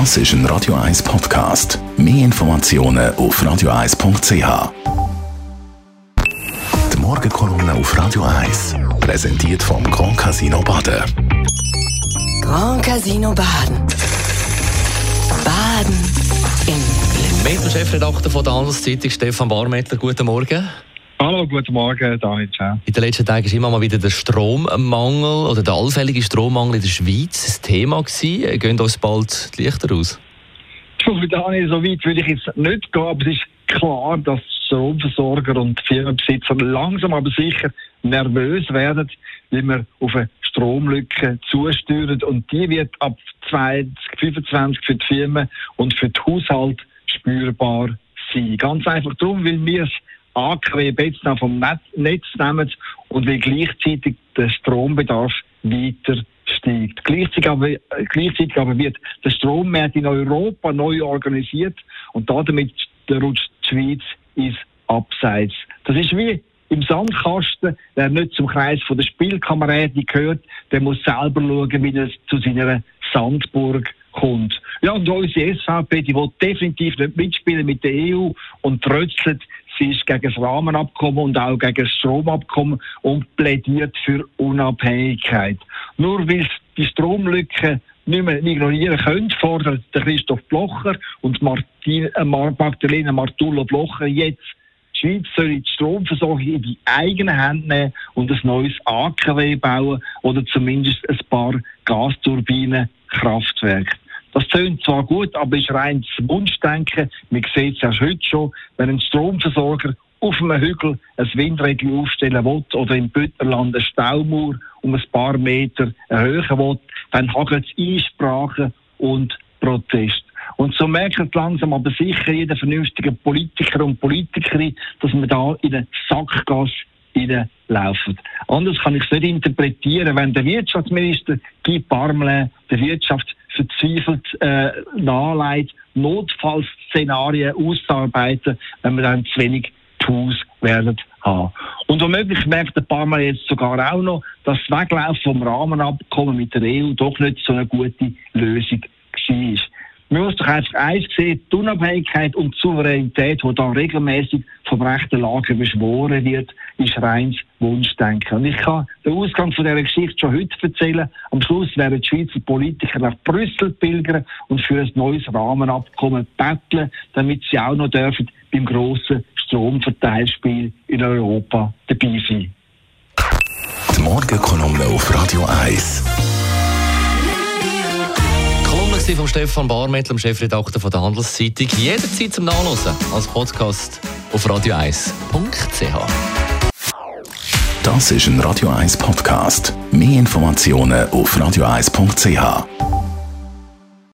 Das ist ein Radio 1 Podcast. Mehr Informationen auf radio1.ch. Die Morgenkolumne auf Radio 1 präsentiert vom Grand Casino Baden. Grand Casino Baden. Baden im Glück. Mit dem Chefredakteur von der Handelszeitung, Stefan Barmettler. Guten Morgen. Hallo, guten Morgen, Daniel. Ciao. In den letzten Tagen war immer mal wieder der Strommangel oder der allfällige Strommangel in der Schweiz ein Thema gewesen. Gehen uns bald die Lichter aus? Du, Daniel, so weit würde ich jetzt nicht gehen, aber es ist klar, dass Stromversorger und Firmenbesitzer langsam aber sicher nervös werden, wenn wir auf eine Stromlücke zusteuern. Und die wird ab 2025 für die Firmen und für den Haushalt spürbar sein. Ganz einfach darum, weil wir es AKW noch vom Netz nehmen und weil gleichzeitig der Strombedarf weiter steigt. Gleichzeitig aber, gleichzeitig aber wird der Strommarkt in Europa neu organisiert und damit rutscht die Schweiz ins Abseits. Das ist wie im Sandkasten, der nicht zum Kreis von der Spielkameraden gehört, der muss selber schauen, wie er zu seiner Sandburg kommt. Ja, und unsere SVP, die will definitiv nicht mitspielen mit der EU und trötzelt, sie ist gegen das Rahmenabkommen und auch gegen das Stromabkommen und plädiert für Unabhängigkeit. Nur weil die Stromlücke nicht mehr ignorieren können, fordert der Christoph Blocher und Martin, äh, Magdalena Martullo Blocher jetzt die Schweiz soll die Stromversorgung in die eigenen Hände nehmen und ein neues AKW bauen oder zumindest ein paar Gasturbinenkraftwerke. Das tönt zwar gut, aber ist rein Wunschdenken. Man sieht es ja heute schon, wenn ein Stromversorger auf einem Hügel ein Windrädchen aufstellen will oder im Bütterland eine Staumauer um ein paar Meter erhöhen will, dann hagelt es Einsprachen und Protest. Und so merkt langsam aber sicher jeder vernünftige Politiker und Politikerin, dass man da in eine Sackgasse reinlaufen. Anders kann ich es nicht interpretieren, wenn der Wirtschaftsminister Guy Parmelin der Wirtschaft verzweifelt äh, nahelegt, Notfallszenarien auszuarbeiten, wenn wir dann zu wenig Tools werden haben. Und womöglich merkt der Parmelin jetzt sogar auch noch, dass das Weglaufen vom Rahmenabkommen mit der EU doch nicht so eine gute Lösung war. Man muss doch einfach eins sehen, die Unabhängigkeit und die Souveränität, die da regelmäßig vom rechten Lager beschworen wird, ist reines Wunschdenken. Und ich kann den Ausgang von dieser Geschichte schon heute erzählen. Am Schluss werden die Schweizer Politiker nach Brüssel pilgern und für ein neues Rahmenabkommen betteln, damit sie auch noch dürfen beim grossen Stromverteilspiel in Europa dabei sein. Die Morgenkolumne auf Radio 1 war von Stefan Barmettl, dem Chefredakteur von der Handelszeitung. Jederzeit zum Nachlesen als Podcast auf radio1.ch. Das ist ein Radio 1 Podcast. Mehr Informationen auf radio1.ch.